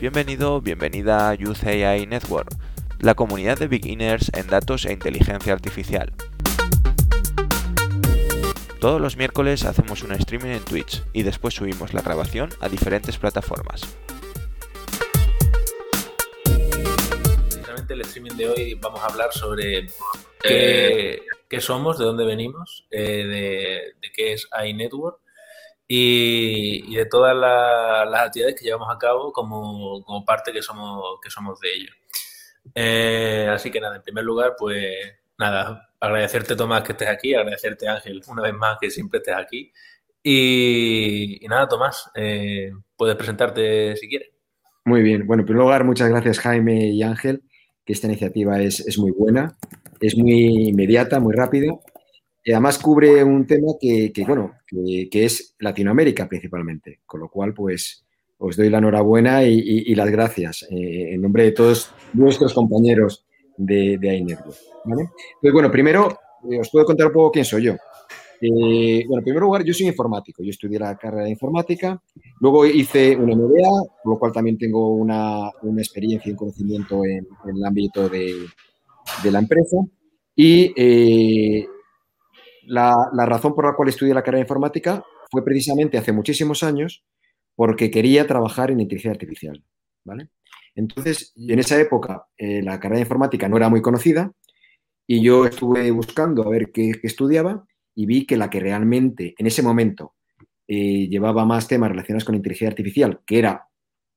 Bienvenido, bienvenida a Youth AI Network, la comunidad de beginners en datos e inteligencia artificial. Todos los miércoles hacemos un streaming en Twitch y después subimos la grabación a diferentes plataformas. Precisamente el streaming de hoy vamos a hablar sobre qué, somos, de dónde venimos, eh, de, qué es iNetwork y, de todas las actividades que llevamos a cabo como, parte que somos, que somos de ello. Eh, así que nada, en primer lugar, pues nada, agradecerte Tomás que estés aquí, agradecerte Ángel una vez más que siempre estés aquí. Y, nada, Tomás, eh, puedes presentarte si quieres. Muy bien, bueno, en primer lugar, muchas gracias Jaime y Ángel, que esta iniciativa es, es muy buena, es muy inmediata, muy rápida y además cubre un tema que, bueno, que, es Latinoamérica principalmente, con lo cual, pues, os doy la enhorabuena y, las gracias eh, en nombre de todos nuestros compañeros de, de iNetwork. ¿vale? Pues bueno, primero eh, os puedo contar un poco quién soy yo. Eh, bueno, en primer lugar, yo soy informático. Yo estudié la carrera de informática, luego hice una MBA, por lo cual también tengo una, una experiencia y un conocimiento en, el ámbito de, de, la empresa. Y la, razón por la cual estudié la carrera de informática fue precisamente hace muchísimos años porque quería trabajar en inteligencia artificial. ¿vale? Entonces, en esa época eh, la carrera de informática no era muy conocida y yo estuve buscando a ver qué, estudiaba y vi que la que realmente en ese momento eh, llevaba más temas relacionados con inteligencia artificial, que era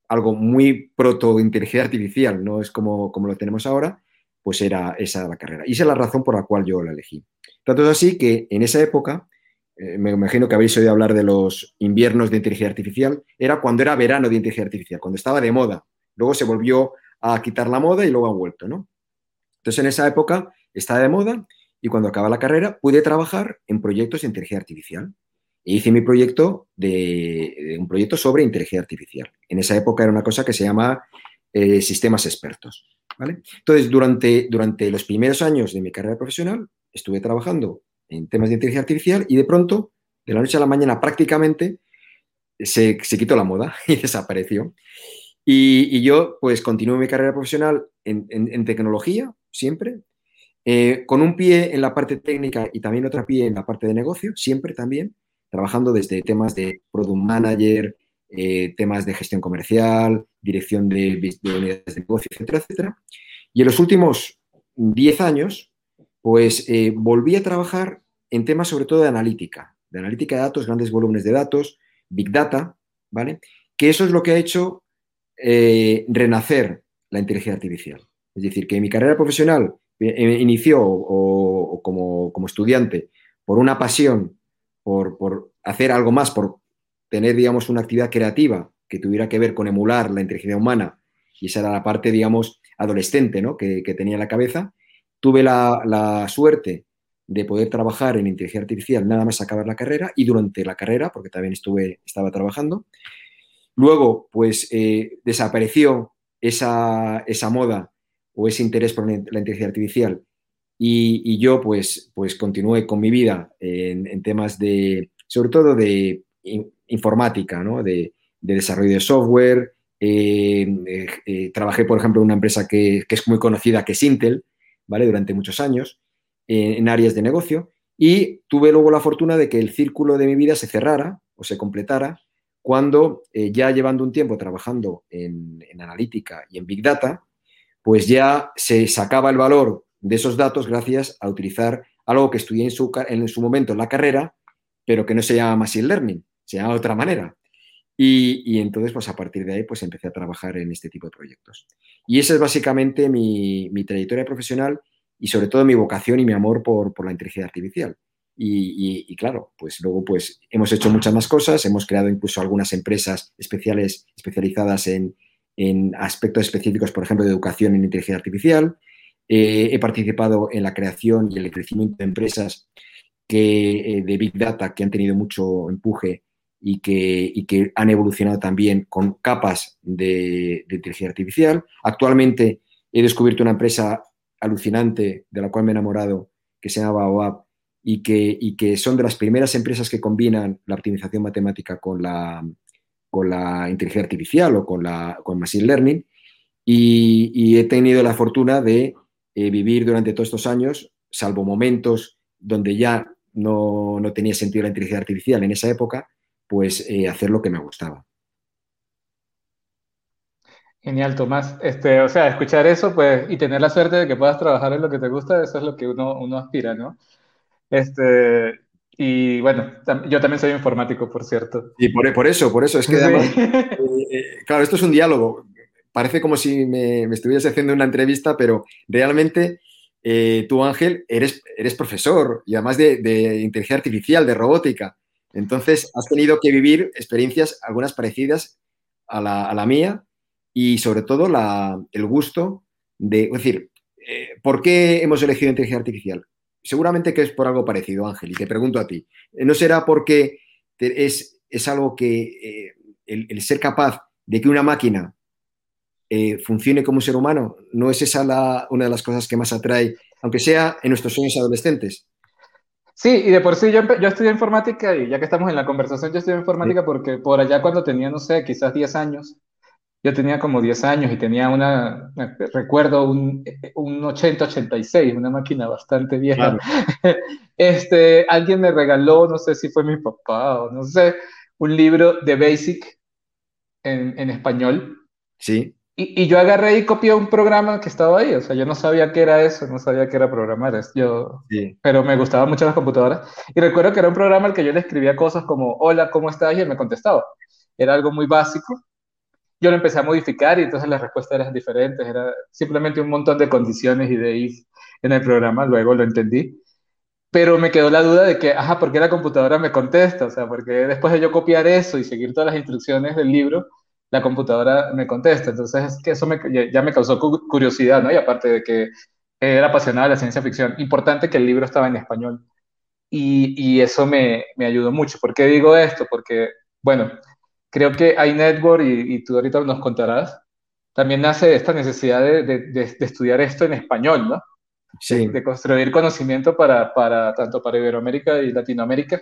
algo muy proto-inteligencia artificial, no es como, como lo tenemos ahora, pues era esa la carrera. Y esa es la razón por la cual yo la elegí. Tanto es así que en esa época, eh, me imagino que habéis oído hablar de los inviernos de inteligencia artificial, era cuando era verano de inteligencia artificial, cuando estaba de moda. Luego se volvió a quitar la moda y luego ha vuelto, ¿no? Entonces en esa época estaba de moda y cuando acaba la carrera pude trabajar en proyectos de inteligencia artificial. E hice mi proyecto de, un proyecto sobre inteligencia artificial. En esa época era una cosa que se llama eh, sistemas expertos. Entonces, durante, durante los primeros años de mi carrera profesional, estuve trabajando en temas de inteligencia artificial y de pronto, de la noche a la mañana, prácticamente se, quitó la moda y desapareció. Y, yo, pues, continué mi carrera profesional en, tecnología, siempre, eh, con un pie en la parte técnica y también otro pie en la parte de negocio, siempre también, trabajando desde temas de product manager, eh, temas de gestión comercial, dirección de, unidades de negocio, etcétera, etcétera. Y en los últimos 10 años, pues eh, volví a trabajar en temas sobre todo de analítica, de analítica de datos, grandes volúmenes de datos, big data, ¿vale? Que eso es lo que ha hecho eh, renacer la inteligencia artificial. Es decir, que mi carrera profesional inició como, estudiante por una pasión, por, por hacer algo más, por tener, digamos, una actividad creativa que tuviera que ver con emular la inteligencia humana, y esa era la parte, digamos, adolescente ¿no? que, tenía en la cabeza, tuve la, suerte de poder trabajar en inteligencia artificial nada más acabar la carrera y durante la carrera, porque también estuve, estaba trabajando. Luego, pues eh, desapareció esa, esa, moda o ese interés por la inteligencia artificial y, yo pues, pues continué con mi vida en, temas de, sobre todo de informática, ¿no? de, desarrollo de software. Eh, eh, trabajé, por ejemplo, en una empresa que, es muy conocida, que es Intel, ¿vale? durante muchos años, en áreas de negocio. Y tuve luego la fortuna de que el círculo de mi vida se cerrara o se completara cuando ya llevando un tiempo trabajando en, analítica y en Big Data, pues ya se sacaba el valor de esos datos gracias a utilizar algo que estudié en su, en su momento en la carrera, pero que no se llama Machine Learning, se llama de otra manera. Y, entonces, pues a partir de ahí, pues empecé a trabajar en este tipo de proyectos. Y esa es básicamente mi, trayectoria profesional y sobre todo mi vocación y mi amor por, la inteligencia artificial. Y, claro, pues luego pues hemos hecho muchas más cosas, hemos creado incluso algunas empresas especiales, especializadas en, aspectos específicos, por ejemplo, de educación en inteligencia artificial. Eh, he participado en la creación y el crecimiento de empresas que, eh, de Big Data que han tenido mucho empuje y que, que han evolucionado también con capas de, inteligencia artificial. Actualmente he descubierto una empresa alucinante de la cual me he enamorado que se llama OAP y que, y que son de las primeras empresas que combinan la optimización matemática con la, con la inteligencia artificial o con, la, con Machine Learning y, he tenido la fortuna de eh, vivir durante todos estos años, salvo momentos donde ya no, tenía sentido la inteligencia artificial en esa época, pues eh, hacer lo que me gustaba. Genial, Tomás. Este, o sea, escuchar eso, pues, y tener la suerte de que puedas trabajar en lo que te gusta, eso es lo que uno, uno aspira, ¿no? Este, y bueno, yo también soy informático, por cierto. Y por, por eso, por eso, es que además, eh, eh, claro, esto es un diálogo. Parece como si me, me estuvieras haciendo una entrevista, pero realmente eh, tú, Ángel, eres, eres profesor y además de, de inteligencia artificial, de robótica. Entonces, has tenido que vivir experiencias, algunas parecidas a la, la mía, y sobre todo el gusto de, decir, eh, ¿por qué hemos elegido inteligencia artificial? Seguramente que es por algo parecido, Ángel, y te pregunto a ti. ¿No será porque es, algo que eh, el, ser capaz de que una máquina eh, funcione como un ser humano, no es esa la, una de las cosas que más atrae, aunque sea en nuestros sueños adolescentes? Sí, y de por sí yo, yo estudié informática y ya que estamos en la conversación, yo estudié informática porque por allá cuando tenía, no sé, quizás 10 años, yo tenía como 10 años y tenía una, recuerdo un, un 80-86, una máquina bastante vieja. Este, alguien me regaló, no sé si fue mi papá o no sé, un libro de Basic en, en español. Sí. Y, y, yo agarré y copié un programa que estaba ahí, o sea, yo no sabía qué era eso, no sabía qué era programar, yo, sí. pero me gustaban mucho las computadoras. Y recuerdo que era un programa al que yo le escribía cosas como, hola, ¿cómo estás? Y él me contestaba. Era algo muy básico, yo lo empecé a modificar y entonces las respuestas eran diferentes, era simplemente un montón de condiciones y de if en el programa, luego lo entendí. Pero me quedó la duda de que, ajá, ¿por qué la computadora me contesta? O sea, porque después de yo copiar eso y seguir todas las instrucciones del libro, la computadora me contesta. Entonces, que eso me, ya me causó curiosidad, ¿no? Y aparte de que era apasionada de la ciencia ficción, importante que el libro estaba en español. Y, y eso me, me ayudó mucho. ¿Por qué digo esto? Porque, bueno, creo que iNetwork, y, y tú ahorita nos contarás, también nace esta necesidad de, de, estudiar esto en español, ¿no? Sí. De, construir conocimiento para, para, tanto para Iberoamérica y Latinoamérica.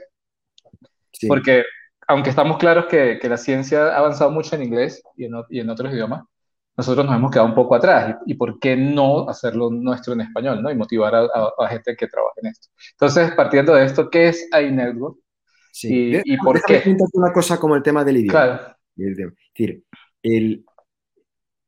Sí. Porque aunque estamos claros que, que, la ciencia ha avanzado mucho en inglés y en, y en, otros idiomas, nosotros nos hemos quedado un poco atrás. Y, y, por qué no hacerlo nuestro en español, ¿no? Y motivar a, a, a gente que trabaje en esto. Entonces, partiendo de esto, ¿qué es iNetwork? Sí. ¿Y, y por qué? una cosa como el tema del idioma. Claro. Es decir, el,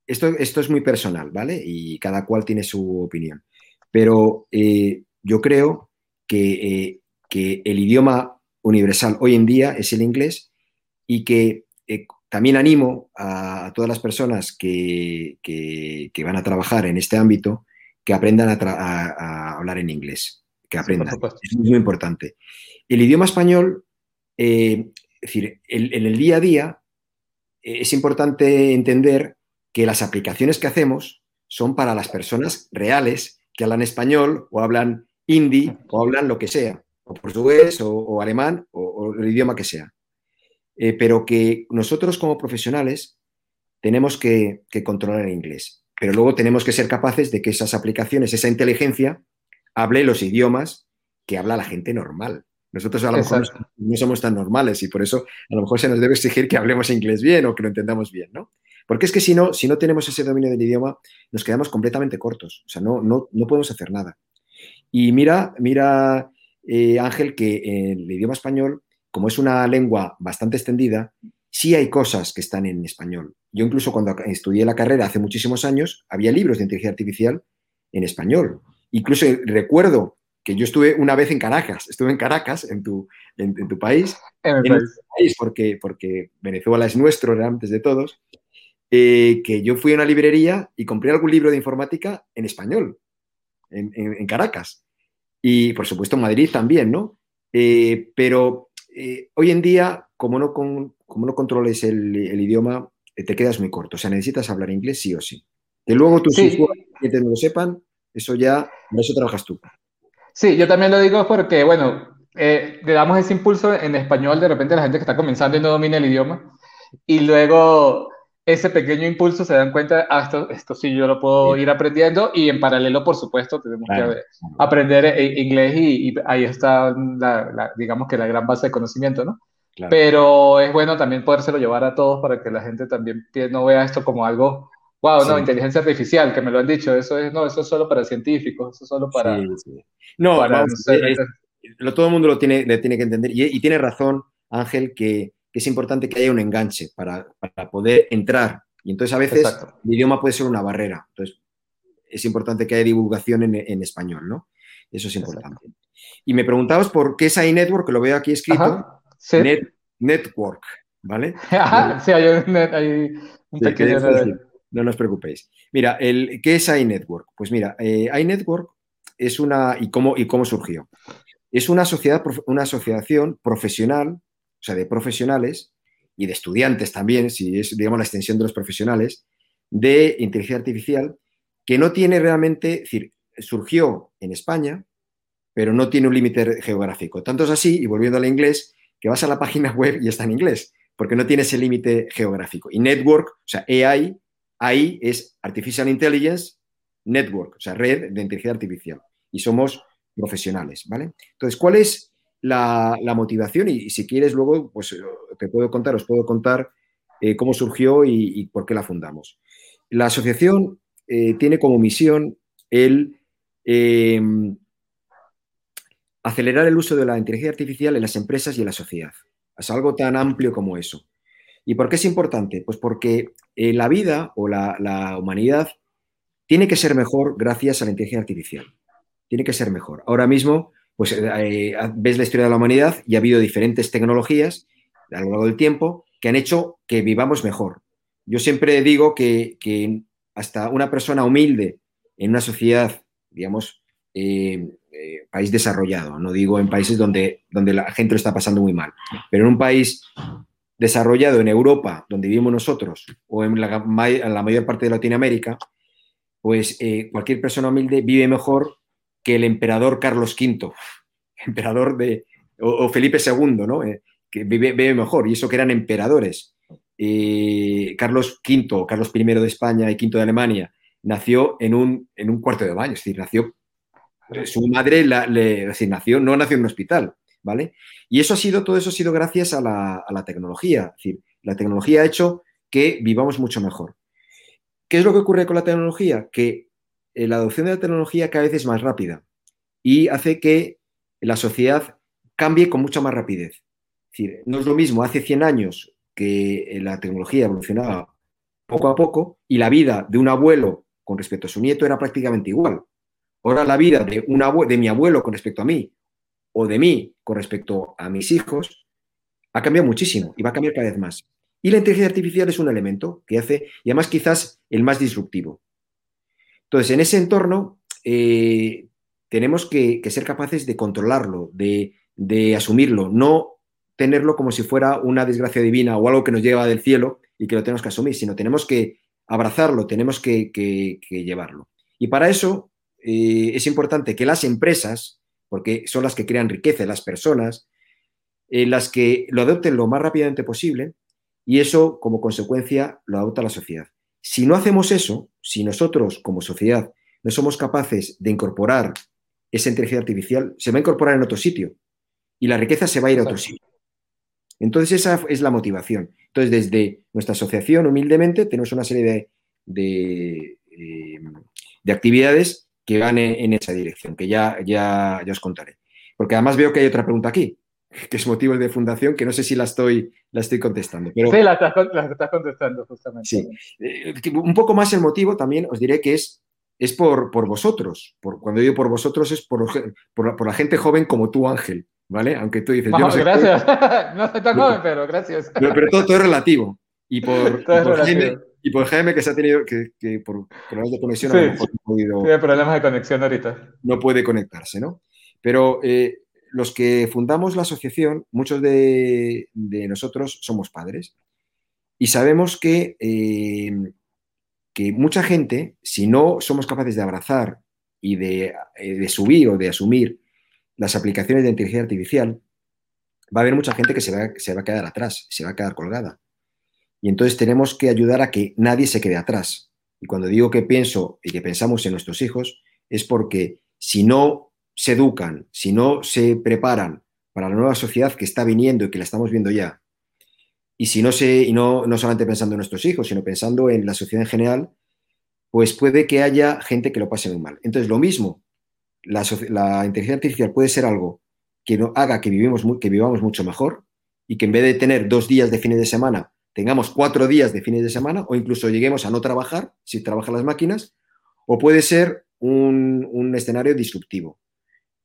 esto, esto es muy personal, ¿vale? Y cada cual tiene su opinión. Pero eh, yo creo que, eh, que, el idioma universal hoy en día es el inglés y que eh, también animo a, todas las personas que, que, que, van a trabajar en este ámbito que aprendan a, a, a hablar en inglés, que aprendan. Sí, es muy importante. El idioma español eh, es decir, en el día a día eh, es importante entender que las aplicaciones que hacemos son para las personas reales que hablan español o hablan hindi o hablan lo que sea, o portugués o, o alemán o, o, el idioma que sea. Eh, pero que nosotros como profesionales tenemos que, que controlar el inglés, pero luego tenemos que ser capaces de que esas aplicaciones, esa inteligencia, hable los idiomas que habla la gente normal. Nosotros a lo Exacto. mejor no, no, somos tan normales y por eso a lo mejor se nos debe exigir que hablemos inglés bien o que lo entendamos bien, ¿no? Porque es que si no, si no tenemos ese dominio del idioma, nos quedamos completamente cortos. O sea, no, no, no podemos hacer nada. Y mira, mira eh, Ángel, que en el idioma español, como es una lengua bastante extendida, sí hay cosas que están en español. Yo incluso cuando estudié la carrera hace muchísimos años, había libros de inteligencia artificial en español. Incluso recuerdo que yo estuve una vez en Caracas, estuve en Caracas, en tu, en, en tu país, en, en país. país, porque, porque Venezuela es nuestro, antes de todos, eh, que yo fui a una librería y compré algún libro de informática en español, en, en Caracas. Y por supuesto Madrid también, ¿no? Eh, pero eh, hoy en día, como no, con, como no controles el, el idioma, eh, te quedas muy corto. O sea, necesitas hablar inglés sí o sí. Que luego tus sí. clientes no lo sepan, eso ya, en eso trabajas tú. Sí, yo también lo digo porque, bueno, eh, le damos ese impulso en español de repente a la gente que está comenzando y no domina el idioma, y luego ese pequeño impulso se dan cuenta, ah, esto, esto sí yo lo puedo sí. ir aprendiendo, y en paralelo, por supuesto, tenemos claro. que aprender inglés y, y, ahí está, la, la, digamos que la gran base de conocimiento, ¿no? Pero es bueno también podérselo llevar a todos para que la gente también no vea esto como algo, wow, no, inteligencia artificial, que me lo han dicho, eso es, no, eso es solo para científicos, eso es solo para... no, todo el mundo lo tiene, le tiene que entender y, tiene razón Ángel que, es importante que haya un enganche para, poder entrar. Y entonces a veces el idioma puede ser una barrera. Entonces es importante que haya divulgación en, español, ¿no? Eso es importante. Y me preguntabas por qué es iNetwork, que lo veo aquí escrito. network, ¿vale? sí, hay un, pequeño... No nos preocupéis. Mira, el, ¿qué es iNetwork? Pues mira, eh, iNetwork es una... ¿Y cómo, y cómo surgió? Es una, sociedad, una asociación profesional, o sea, de profesionales y de estudiantes también, si es, digamos, la extensión de los profesionales, de inteligencia artificial, que no tiene realmente, es decir, surgió en España, pero no tiene un límite geográfico. Tanto es así, y volviendo al inglés, que vas a la página web y está en inglés, porque no tiene ese límite geográfico. Y network, o sea, AI, AI es Artificial Intelligence Network, o sea, red de inteligencia artificial. Y somos profesionales, ¿vale? Entonces, ¿cuál es la, motivación? Y, si quieres luego, pues te puedo contar, os puedo contar eh, cómo surgió y, por qué la fundamos. La asociación eh, tiene como misión el em, acelerar el uso de la inteligencia artificial en las empresas y en la sociedad. Es algo tan amplio como eso. ¿Y por qué es importante? Pues porque eh, la vida o la, humanidad tiene que ser mejor gracias a la inteligencia artificial tiene que ser mejor. Ahora mismo, pues eh, ves la historia de la humanidad y ha habido diferentes tecnologías a lo largo del tiempo que han hecho que vivamos mejor. Yo siempre digo que, hasta una persona humilde en una sociedad, digamos, eh, eh, país desarrollado, no digo en países donde, donde la gente lo está pasando muy mal, pero en un país desarrollado en Europa, donde vivimos nosotros, o en la, mayor parte de Latinoamérica, pues cualquier persona humilde vive mejor que el emperador Carlos V, emperador de, o, Felipe II, ¿no? Eh, que vive, mejor, y eso que eran emperadores. Carlos V, Carlos I de España y V de Alemania, nació en un, en un cuarto de baño, es decir, nació, su madre la, le, nació, no nació en un hospital, ¿vale? Y eso ha sido, todo eso ha sido gracias a la, a la tecnología, es decir, la tecnología ha hecho que vivamos mucho mejor. ¿Qué es lo que ocurre con la tecnología? Que eh, la adopción de la tecnología cada vez es más rápida y hace que la sociedad cambie con mucha más rapidez. Es decir, no es lo mismo hace 100 años que eh, la tecnología evolucionaba poco a poco y la vida de un abuelo con respecto a su nieto era prácticamente igual. Ahora la vida de, un de mi abuelo con respecto a mí o de mí con respecto a mis hijos ha cambiado muchísimo y va a cambiar cada vez más. Y la inteligencia artificial es un elemento que hace, y además quizás el más disruptivo. Entonces, en ese entorno eh, tenemos que, ser capaces de controlarlo, de, asumirlo, no tenerlo como si fuera una desgracia divina o algo que nos lleva del cielo y que lo tenemos que asumir, sino tenemos que abrazarlo, tenemos que, llevarlo. Y para eso eh, es importante que las empresas, porque son las que crean riqueza, las personas, eh, las que lo adopten lo más rápidamente posible y eso como consecuencia lo adopta la sociedad. Si no hacemos eso, si nosotros como sociedad no somos capaces de incorporar esa inteligencia artificial, se va a incorporar en otro sitio y la riqueza se va a ir a otro sitio. Entonces esa es la motivación. Entonces desde nuestra asociación, humildemente, tenemos una serie de, eh, actividades que van en, esa dirección, que ya, ya, ya os contaré. Porque además veo que hay otra pregunta aquí. Que es motivo de fundación, que no sé si la estoy, la estoy contestando. Pero, sí, la estás, contestando justamente. Sí. Eh, un poco más el motivo también os diré que es, es por, por vosotros. Por, cuando digo por vosotros es por, por, la, gente joven como tú, Ángel. ¿Vale? Aunque tú dices... no gracias. no soy tan joven, pero gracias. Pero, todo, todo, es relativo. Y por, Jaime, y por Jaime que se ha tenido que, que por problemas de conexión sí, no ha podido, Tiene problemas de conexión ahorita. No puede conectarse, ¿no? Pero eh, los que fundamos la asociación, muchos de, nosotros somos padres y sabemos que, eh, que, mucha gente, si no somos capaces de abrazar y de, eh, subir o de asumir las aplicaciones de inteligencia artificial, va a haber mucha gente que se va, se va a quedar atrás, se va a quedar colgada. Y entonces tenemos que ayudar a que nadie se quede atrás. Y cuando digo que pienso y que pensamos en nuestros hijos, es porque si no se educan, si no se preparan para la nueva sociedad que está viniendo y que la estamos viendo ya, y si no sé, y no, no solamente pensando en nuestros hijos, sino pensando en la sociedad en general, pues puede que haya gente que lo pase muy mal. Entonces, lo mismo, la, inteligencia artificial puede ser algo que no, haga que, vivimos, que vivamos mucho mejor y que en vez de tener dos días de fines de semana, tengamos cuatro días de fines de semana o incluso lleguemos a no trabajar si trabajan las máquinas, o puede ser un, escenario disruptivo.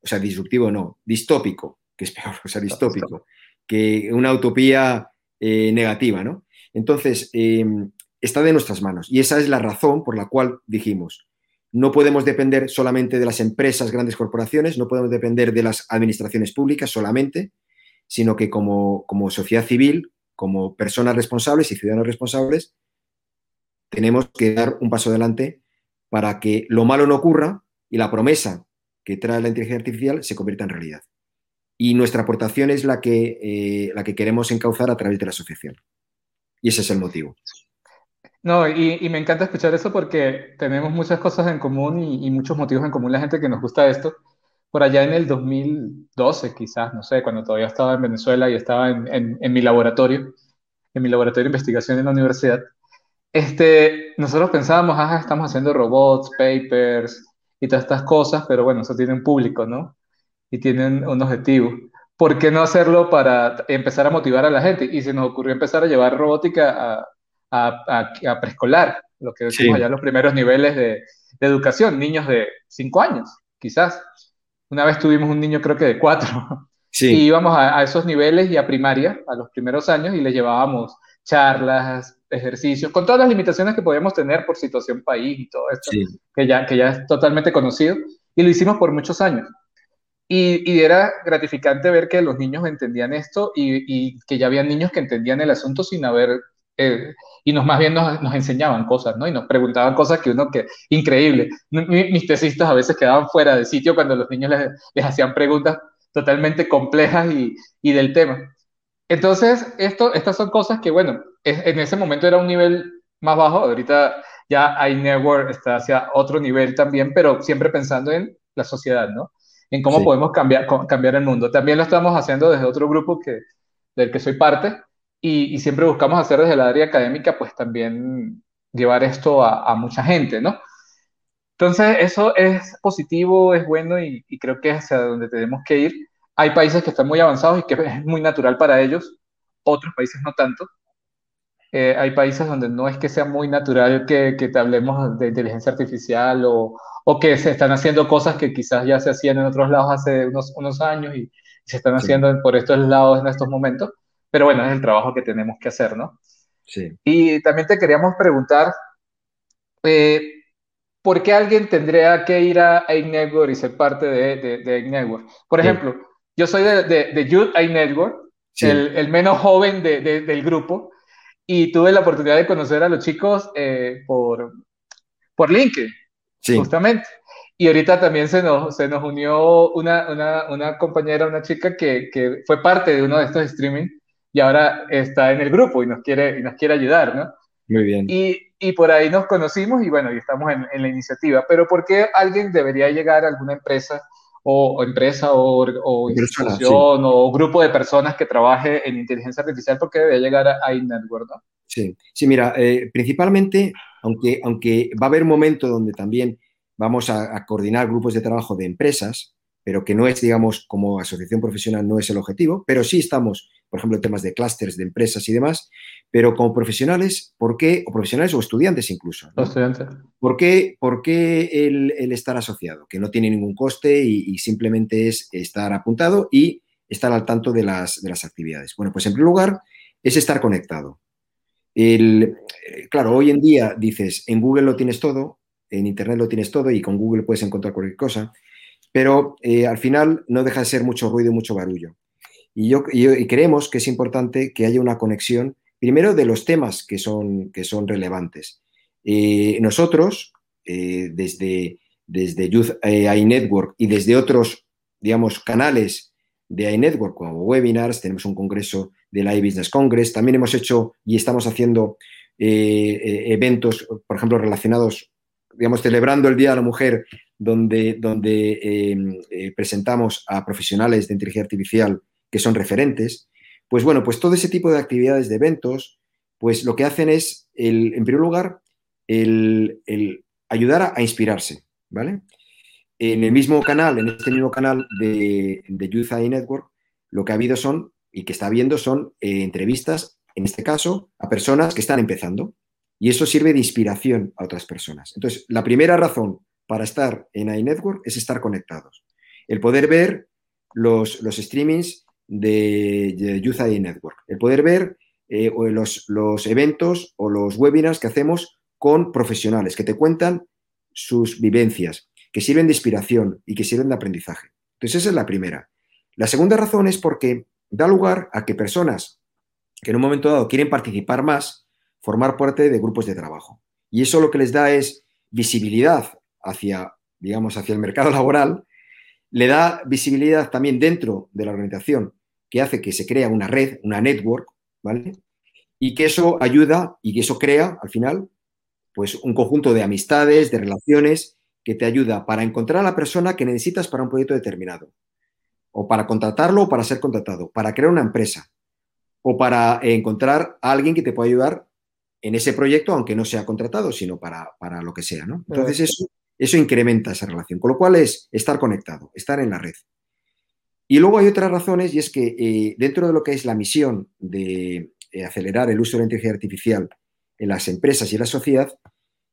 O sea, disruptivo no, distópico, que es peor, o sea, distópico, que una utopía eh, negativa, ¿no? Entonces, em, está de nuestras manos y esa es la razón por la cual dijimos, no podemos depender solamente de las empresas, grandes corporaciones, no podemos depender de las administraciones públicas solamente, sino que como, como sociedad civil, como personas responsables y ciudadanos responsables, tenemos que dar un paso adelante para que lo malo no ocurra y la promesa que trae la inteligencia artificial se convierta en realidad. Y nuestra aportación es la que, eh, la que queremos encauzar a través de la asociación. Y ese es el motivo. No, y, me encanta escuchar eso porque tenemos muchas cosas en común y, muchos motivos en común la gente que nos gusta esto. Por allá en el 2012, quizás, no sé, cuando todavía estaba en Venezuela y estaba en, en mi laboratorio, en mi laboratorio de investigación en la universidad, este, nosotros pensábamos, ah, estamos haciendo robots, papers y todas estas cosas, pero bueno, eso tiene un público, ¿no? Y tienen un objetivo. ¿Por qué no hacerlo para empezar a motivar a la gente? Y se nos ocurrió empezar a llevar robótica a, a, preescolar, lo que decimos allá los primeros niveles de, de educación, niños de 5 años, quizás. Una vez tuvimos un niño creo que de 4. Sí. Y íbamos a, esos niveles y a primaria, a los primeros años, y le llevábamos charlas, ejercicios, con todas las limitaciones que podíamos tener por situación país y todo esto, que, ya, que ya es totalmente conocido, y lo hicimos por muchos años. Y, y era gratificante ver que los niños entendían esto y, y, que ya había niños que entendían el asunto sin haber, eh, y nos más bien nos, nos, enseñaban cosas, ¿no? Y nos preguntaban cosas que uno, que, increíble. mis tesistas a veces quedaban fuera de sitio cuando los niños les, les hacían preguntas totalmente complejas y, y del tema. Entonces, esto, estas son cosas que, bueno, en ese momento era un nivel más bajo, ahorita ya iNetwork está hacia otro nivel también, pero siempre pensando en la sociedad, ¿no? En cómo podemos cambiar, cambiar el mundo. También lo estamos haciendo desde otro grupo que, del que soy parte y, y siempre buscamos hacer desde la área académica, pues también llevar esto a, a mucha gente, ¿no? Entonces, eso es positivo, es bueno y, y creo que es hacia donde tenemos que ir. Hay países que están muy avanzados y que es muy natural para ellos, otros países no tanto. Eh, hay países donde no es que sea muy natural que, que te hablemos de inteligencia artificial o, o, que se están haciendo cosas que quizás ya se hacían en otros lados hace unos, unos años y se están haciendo por estos lados en estos momentos. Pero bueno, es el trabajo que tenemos que hacer, ¿no? Sí. Y también te queríamos preguntar, eh, ¿por qué alguien tendría que ir a iNetwork y ser parte de, de, de? Por ejemplo, yo soy de, de, de Youth iNetwork, el, el, menos joven de, del grupo, y tuve la oportunidad de conocer a los chicos eh, por, por LinkedIn, justamente. Y ahorita también se nos, se nos unió una, una, una compañera, una chica que, que, fue parte de uno de estos streaming y ahora está en el grupo y nos quiere, y nos quiere ayudar, ¿no? Muy bien. Y, y por ahí nos conocimos y bueno, y estamos en, en, la iniciativa. Pero ¿por qué alguien debería llegar a alguna empresa o, empresa o, o institución o grupo de personas que trabaje en inteligencia artificial porque debe llegar a, iNetwork, ¿no? Sí, sí mira, eh, principalmente, aunque, aunque va a haber un momento donde también vamos a, a, coordinar grupos de trabajo de empresas, pero que no es, digamos, como asociación profesional no es el objetivo, pero sí estamos, por ejemplo, en temas de clústeres de empresas y demás, pero como profesionales, ¿por qué? O profesionales o estudiantes incluso. ¿no? Estudiantes. ¿Por qué, por qué el, el, estar asociado? Que no tiene ningún coste y, y, simplemente es estar apuntado y estar al tanto de las, de las actividades. Bueno, pues en primer lugar es estar conectado. El, claro, hoy en día dices, en Google lo tienes todo, en Internet lo tienes todo y con Google puedes encontrar cualquier cosa, pero eh, al final no deja de ser mucho ruido y mucho barullo. Y, yo, y, creemos que es importante que haya una conexión, primero, de los temas que son, que son relevantes. Eh, nosotros, eh, desde, desde Youth iNetwork y desde otros, digamos, canales de iNetwork, como webinars, tenemos un congreso del iBusiness Congress, también hemos hecho y estamos haciendo eh, eventos, por ejemplo, relacionados, digamos, celebrando el Día de la Mujer donde, donde eh, eh, presentamos a profesionales de inteligencia artificial que son referentes. Pues bueno, pues todo ese tipo de actividades de eventos, pues lo que hacen es, el, en primer lugar, el, ayudar a, inspirarse, ¿vale? En el mismo canal, en este mismo canal de, de Youth AI Network, lo que ha habido son, y que está habiendo, son eh, entrevistas, en este caso, a personas que están empezando. Y eso sirve de inspiración a otras personas. Entonces, la primera razón para estar en iNetwork es estar conectados. El poder ver los, los streamings de, Youth AI Network. El poder ver eh, los, los eventos o los webinars que hacemos con profesionales que te cuentan sus vivencias, que sirven de inspiración y que sirven de aprendizaje. Entonces, esa es la primera. La segunda razón es porque da lugar a que personas que en un momento dado quieren participar más, formar parte de grupos de trabajo. Y eso lo que les da es visibilidad hacia, digamos, hacia el mercado laboral, le da visibilidad también dentro de la organización, que hace que se crea una red, una network, ¿vale? Y que eso ayuda y que eso crea, al final, pues un conjunto de amistades, de relaciones, que te ayuda para encontrar a la persona que necesitas para un proyecto determinado o para contratarlo o para ser contratado, para crear una empresa o para encontrar a alguien que te pueda ayudar en ese proyecto, aunque no sea contratado, sino para, lo que sea, ¿no? Entonces eso, eso incrementa esa relación, con lo cual es estar conectado, estar en la red. Y luego hay otras razones y es que eh, dentro de lo que es la misión de eh, acelerar el uso de la inteligencia artificial en las empresas y en la sociedad,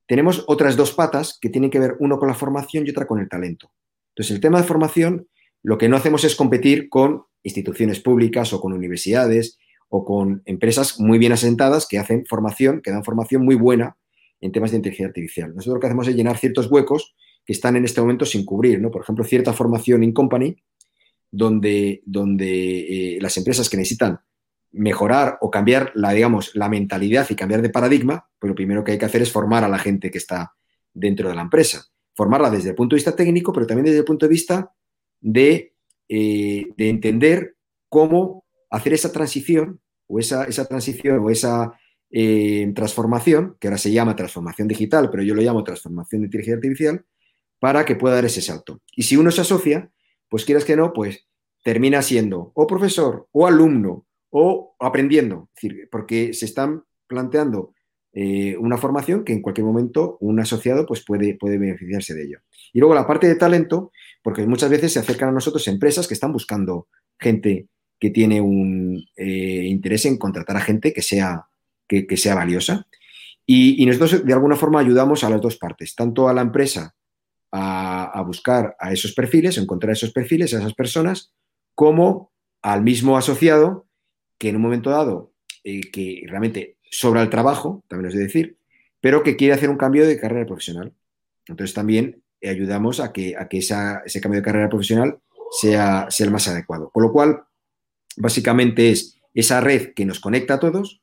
tenemos otras dos patas que tienen que ver uno con la formación y otra con el talento. Entonces, el tema de formación lo que no hacemos es competir con instituciones públicas o con universidades o con empresas muy bien asentadas que hacen formación, que dan formación muy buena en temas de inteligencia artificial. Nosotros lo que hacemos es llenar ciertos huecos que están en este momento sin cubrir, ¿no? Por ejemplo, cierta formación in company, donde, donde eh, las empresas que necesitan mejorar o cambiar la, digamos, la mentalidad y cambiar de paradigma, pues lo primero que hay que hacer es formar a la gente que está dentro de la empresa. Formarla desde el punto de vista técnico, pero también desde el punto de vista de, eh, entender cómo hacer esa transición o esa, esa transición o esa eh, transformación, que ahora se llama transformación digital, pero yo lo llamo transformación de inteligencia artificial, para que pueda dar ese salto. Y si uno se asocia, pues quieras que no, pues termina siendo o profesor o alumno o aprendiendo, porque se están planteando eh, una formación que en cualquier momento un asociado pues puede, puede beneficiarse de ello. Y luego la parte de talento, porque muchas veces se acercan a nosotros empresas que están buscando gente que tiene un eh, interés en contratar a gente que sea, que, sea valiosa. Y, nosotros de alguna forma ayudamos a las dos partes, tanto a la empresa a, buscar a esos perfiles, a encontrar esos perfiles, a esas personas, como al mismo asociado que en un momento dado, eh, que realmente sobra el trabajo, también es de decir, pero que quiere hacer un cambio de carrera profesional. Entonces también ayudamos a que, a que ese cambio de carrera profesional sea, sea el más adecuado. Con lo cual, básicamente es esa red que nos conecta a todos,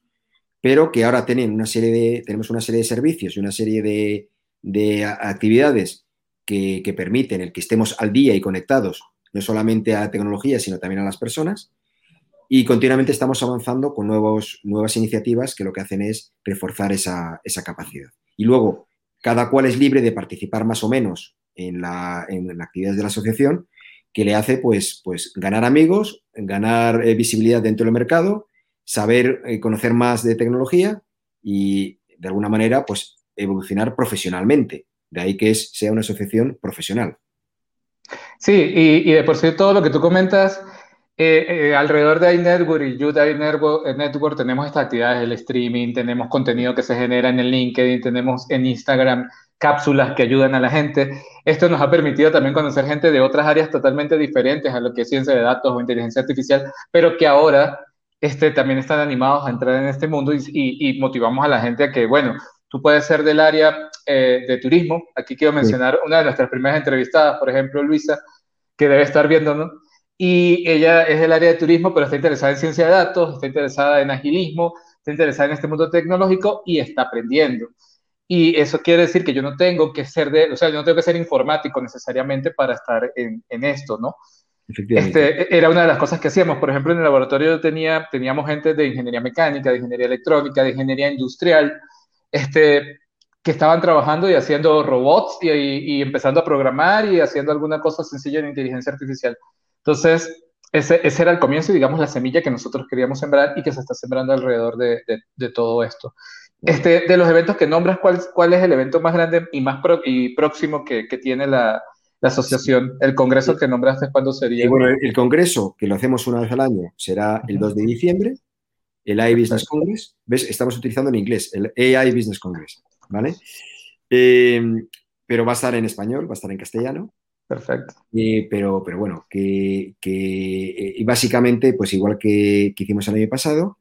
pero que ahora tienen una serie de, tenemos una serie de servicios y una serie de, actividades que, permiten el que estemos al día y conectados, no solamente a la tecnología, sino también a las personas. Y continuamente estamos avanzando con nuevos, nuevas iniciativas que lo que hacen es reforzar esa, esa capacidad. Y luego, cada cual es libre de participar más o menos en, la, en, actividades de la asociación, que le hace pues, pues ganar amigos, ganar eh, visibilidad dentro del mercado, saber eh, conocer más de tecnología y de alguna manera pues evolucionar profesionalmente. De ahí que es, sea una asociación profesional. Sí, y, y de por sí todo lo que tú comentas eh, eh, alrededor de iNetwork y iNetwork eh, Network tenemos estas actividades, el streaming, tenemos contenido que se genera en el LinkedIn, tenemos en Instagram cápsulas que ayudan a la gente. Esto nos ha permitido también conocer gente de otras áreas totalmente diferentes a lo que es ciencia de datos o inteligencia artificial, pero que ahora este, también están animados a entrar en este mundo y, y, motivamos a la gente a que, bueno, tú puedes ser del área de turismo. Aquí quiero mencionar una de nuestras primeras entrevistadas, por ejemplo, Luisa, que debe estar viéndonos y ella es del área de turismo, pero está interesada en ciencia de datos, está interesada en agilismo, está interesada en este mundo tecnológico y está aprendiendo. Y eso quiere decir que yo no tengo que ser de, o sea, yo no tengo que ser informático necesariamente para estar en, en esto, ¿no? Este, era una de las cosas que hacíamos. Por ejemplo, en el laboratorio tenía, teníamos gente de ingeniería mecánica, de ingeniería electrónica, de ingeniería industrial, este, que estaban trabajando y haciendo robots y, y, y empezando a programar y haciendo alguna cosa sencilla en inteligencia artificial. Entonces, ese, ese, era el comienzo, digamos, la semilla que nosotros queríamos sembrar y que se está sembrando alrededor de, de, todo esto. Este, de los eventos que nombras, ¿cuál, ¿cuál es el evento más grande y más y próximo que, que tiene la, la, asociación? ¿El congreso que nombraste cuándo sería? bueno, el, congreso, que lo hacemos una vez al año, será el 2 de diciembre, el AI Business Congress. ¿Ves? Estamos utilizando en inglés, el AI Business Congress, ¿vale? Eh, pero va a estar en español, va a estar en castellano. Perfecto. Eh, pero, pero bueno, que, que básicamente, pues igual que, hicimos el año pasado,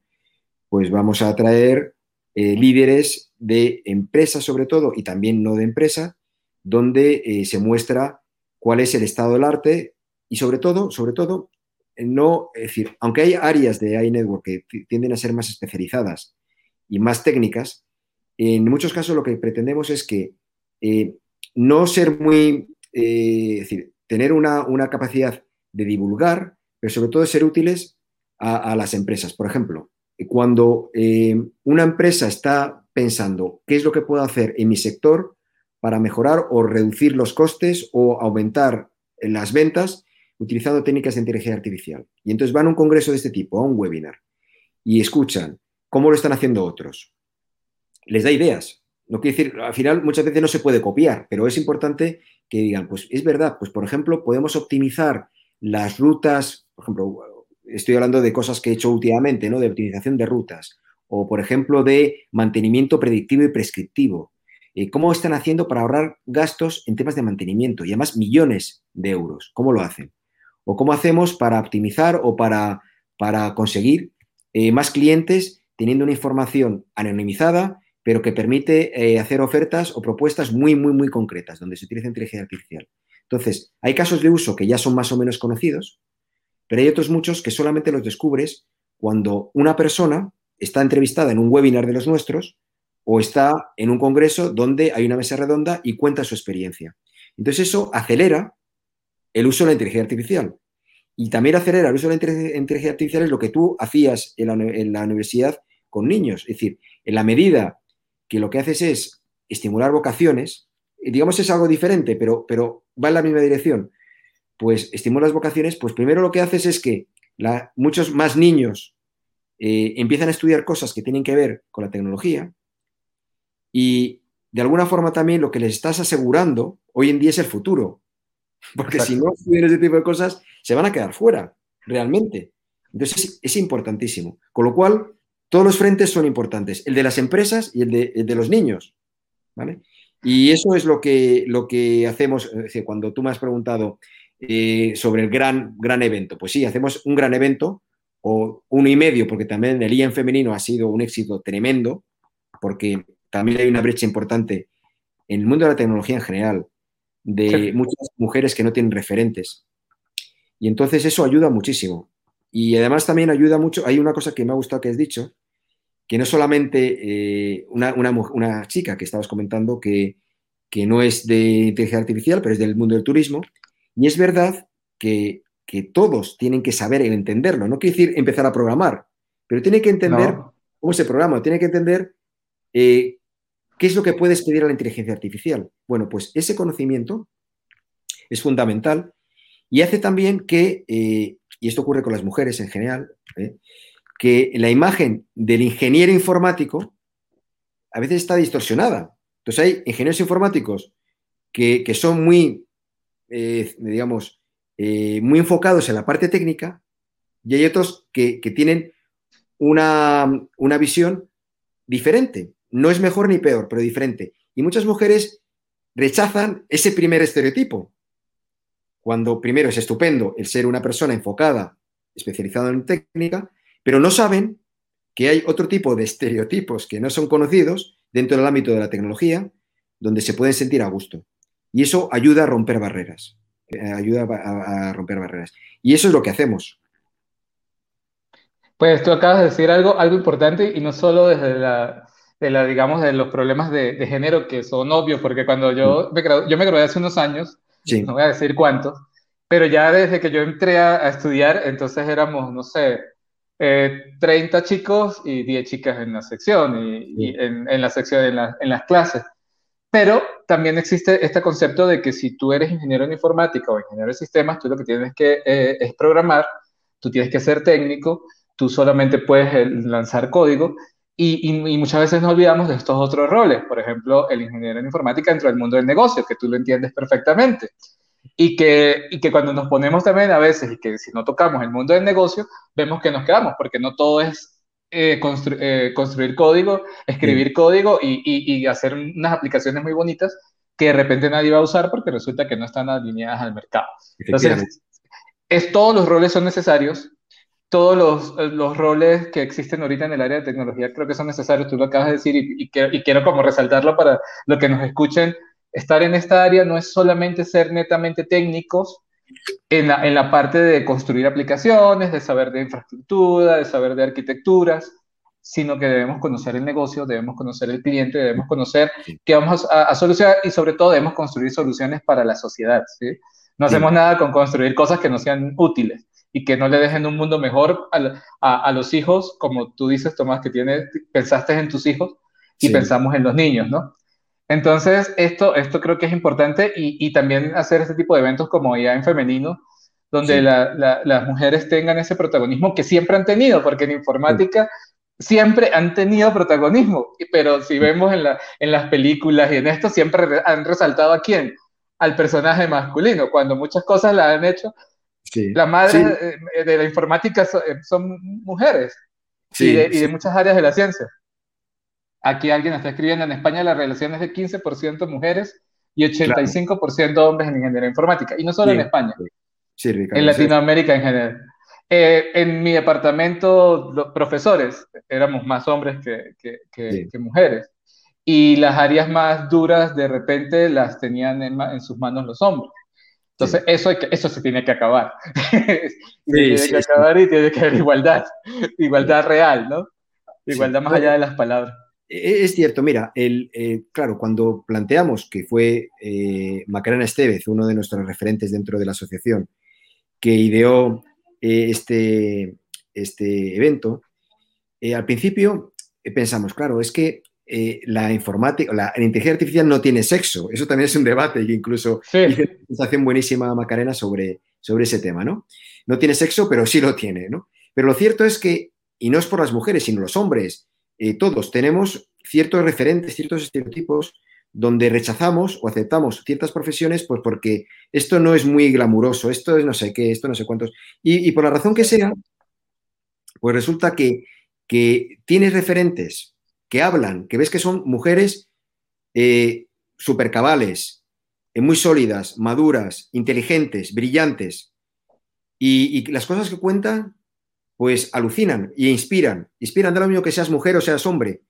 pues vamos a traer eh, líderes de empresas sobre todo y también no de empresa, donde eh, se muestra cuál es el estado del arte y sobre todo, sobre todo, no, es decir, aunque hay áreas de iNetwork que tienden a ser más especializadas y más técnicas, en muchos casos lo que pretendemos es que no ser muy eh, es decir, tener una, capacidad de divulgar, pero sobre todo de ser útiles a, las empresas. Por ejemplo, cuando eh, una empresa está pensando qué es lo que puedo hacer en mi sector para mejorar o reducir los costes o aumentar las ventas utilizando técnicas de inteligencia artificial. Y entonces van a un congreso de este tipo, a un webinar, y escuchan cómo lo están haciendo otros. Les da ideas. No quiere decir, al final muchas veces no se puede copiar, pero es importante que digan, pues es verdad, pues por ejemplo, podemos optimizar las rutas, por ejemplo, estoy hablando de cosas que he hecho últimamente, ¿no? De optimización de rutas, o por ejemplo, de mantenimiento predictivo y prescriptivo. Eh, ¿Cómo están haciendo para ahorrar gastos en temas de mantenimiento? Y además millones de euros. ¿Cómo lo hacen? ¿O cómo hacemos para optimizar o para, para conseguir eh, más clientes teniendo una información anonimizada pero que permite eh, hacer ofertas o propuestas muy, muy, muy concretas, donde se utiliza inteligencia artificial. Entonces, hay casos de uso que ya son más o menos conocidos, pero hay otros muchos que solamente los descubres cuando una persona está entrevistada en un webinar de los nuestros o está en un congreso donde hay una mesa redonda y cuenta su experiencia. Entonces, eso acelera el uso de la inteligencia artificial. Y también acelera el uso de la inteligencia artificial es lo que tú hacías en la, en la universidad con niños. Es decir, en la medida que lo que haces es estimular vocaciones, digamos es algo diferente, pero, pero va en la misma dirección, pues estimulas vocaciones, pues primero lo que haces es que muchos más niños eh, empiezan a estudiar cosas que tienen que ver con la tecnología y de alguna forma también lo que les estás asegurando hoy en día es el futuro, porque si no estudian ese tipo de cosas se van a quedar fuera, realmente. Entonces es, importantísimo. Con lo cual, todos los frentes son importantes, el de las empresas y el de, los niños. ¿vale? Y eso es lo que, lo que hacemos, cuando tú me has preguntado eh, sobre el gran, gran evento, pues sí, hacemos un gran evento o uno y medio, porque también el IEM femenino ha sido un éxito tremendo, porque también hay una brecha importante en el mundo de la tecnología en general, de muchas mujeres que no tienen referentes. Y entonces eso ayuda muchísimo. Y además también ayuda mucho, hay una cosa que me ha gustado que has dicho, que no solamente eh, una, chica que estabas comentando que, no es de inteligencia artificial, pero es del mundo del turismo, y es verdad que, todos tienen que saber y entenderlo. No quiere decir empezar a programar, pero tiene que entender cómo se programa, tiene que entender eh, qué es lo que puedes pedir a la inteligencia artificial. Bueno, pues ese conocimiento es fundamental y hace también que, eh, y esto ocurre con las mujeres en general, que la imagen del ingeniero informático a veces está distorsionada. Entonces hay ingenieros informáticos que, son muy, eh, digamos, eh, muy enfocados en la parte técnica y hay otros que, tienen una, una, visión diferente. No es mejor ni peor, pero diferente. Y muchas mujeres rechazan ese primer estereotipo. Cuando primero es estupendo el ser una persona enfocada, especializada en técnica, pero no saben que hay otro tipo de estereotipos que no son conocidos dentro del ámbito de la tecnología, donde se pueden sentir a gusto. Y eso ayuda a romper barreras. Eh, ayuda a, romper barreras. Y eso es lo que hacemos. Pues tú acabas de decir algo, algo importante y no solo desde la, de la digamos, de los problemas de, género que son obvios, porque cuando yo mm. me, yo me gradué hace unos años, no voy a decir cuántos, pero ya desde que yo entré a estudiar, entonces éramos, no sé, 30 eh, chicos y 10 chicas en la sección y, en, la sección en, en, las clases. Pero también existe este concepto de que si tú eres ingeniero en informática o ingeniero de sistemas, tú lo que tienes que eh, es programar tú tienes que ser técnico, tú solamente puedes eh, lanzar código y, muchas veces nos olvidamos de estos otros roles, por ejemplo, el ingeniero en informática dentro del mundo del negocio, que tú lo entiendes perfectamente. Y que, y que cuando nos ponemos también a veces, y que si no tocamos el mundo del negocio, vemos que nos quedamos, porque no todo es eh, eh, construir código, escribir código y, y, hacer unas aplicaciones muy bonitas que de repente nadie va a usar porque resulta que no están alineadas al mercado. Entonces, es, todos los roles son necesarios, todos los, eh, los, roles que existen ahorita en el área de tecnología creo que son necesarios, tú lo acabas de decir y, y, quiero como resaltarlo para los que nos escuchen, estar en esta área no es solamente ser netamente técnicos en la, en la parte de construir aplicaciones, de saber de infraestructura, de saber de arquitecturas, sino que debemos conocer el negocio, debemos conocer el cliente, debemos conocer qué vamos a, a, solucionar y sobre todo debemos construir soluciones para la sociedad. ¿sí? No hacemos nada con construir cosas que no sean útiles y que no le dejen un mundo mejor a, a, los hijos, como tú dices, Tomás, que tiene, pensaste en tus hijos y pensamos en los niños, ¿no? Entonces, esto, esto creo que es importante y, y también hacer este tipo de eventos como ya en femenino, donde las mujeres tengan ese protagonismo que siempre han tenido, porque en informática siempre han tenido protagonismo, pero si vemos en, la, en las películas y en esto, siempre han resaltado a quién, al personaje masculino, cuando muchas cosas la han hecho las madres eh, de la informática eh, son, mujeres y de, muchas áreas de la ciencia. Aquí alguien está escribiendo, en España la relación es de 15% mujeres y 85% hombres en ingeniería informática. Y no solo en España, en Latinoamérica en general. Eh, en mi departamento, los profesores éramos más hombres que, que, que, mujeres. Y las áreas más duras de repente las tenían en, en sus manos los hombres. Entonces, eso, eso se tiene que acabar. tiene que acabar y tiene que haber igualdad, igualdad real, ¿no? Igualdad más allá de las palabras. E, e, es cierto, mira, el, eh, claro, cuando planteamos que fue eh, Macarena Estevez, uno de nuestros referentes dentro de la asociación, que ideó eh, este, este evento, al principio pensamos, claro, es que eh, la informática, la, inteligencia artificial no tiene sexo. Eso también es un debate y incluso hice una presentación buenísima Macarena sobre, sobre ese tema, ¿no? No tiene sexo, pero sí lo tiene, ¿no? Pero lo cierto es que, y no es por las mujeres, sino los hombres, eh, todos tenemos ciertos referentes, ciertos estereotipos donde rechazamos o aceptamos ciertas profesiones pues porque esto no es muy glamuroso, esto es no sé qué, esto no sé cuántos. Y, por la razón que sea, pues resulta que, que tienes referentes que hablan, que ves que son mujeres eh, supercabales, eh, muy sólidas, maduras, inteligentes, brillantes, y, las cosas que cuentan, pues alucinan y inspiran. Inspiran, da lo mismo que seas mujer o seas hombre,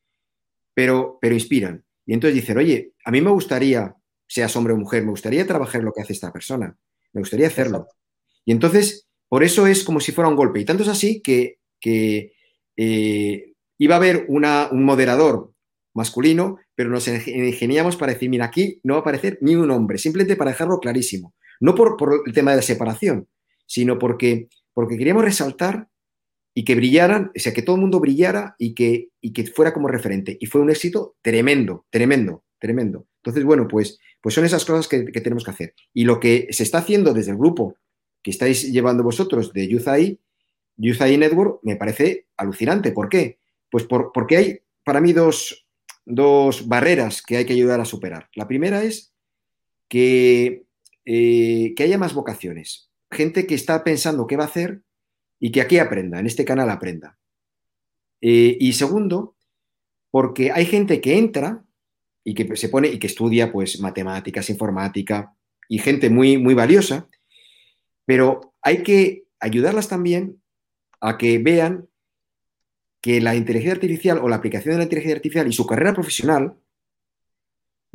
pero, pero inspiran. Y entonces dicen, oye, a mí me gustaría, seas hombre o mujer, me gustaría trabajar lo que hace esta persona, me gustaría hacerlo. Y entonces, por eso es como si fuera un golpe. Y tanto es así que, que eh, iba a haber un moderador masculino, pero nos ingeniamos para decir, mira, aquí no va a aparecer ni un hombre, simplemente para dejarlo clarísimo. No por, el tema de la separación, sino porque, porque queríamos resaltar y que brillaran, o sea, que todo el mundo brillara y que, y que fuera como referente. Y fue un éxito tremendo, tremendo, tremendo. Entonces, bueno, pues, pues son esas cosas que, tenemos que hacer. Y lo que se está haciendo desde el grupo que estáis llevando vosotros de Youth AI, Youth AI Network, me parece alucinante. ¿Por qué? Pues porque hay para mí dos, barreras que hay que ayudar a superar. La primera es que, eh, que haya más vocaciones. Gente que está pensando qué va a hacer y que aquí aprenda, en este canal aprenda. Eh, y segundo, porque hay gente que entra y que se pone y que estudia pues matemáticas, informática y gente muy muy valiosa, pero hay que ayudarlas también a que vean que la inteligencia artificial o la aplicación de la inteligencia artificial y su carrera profesional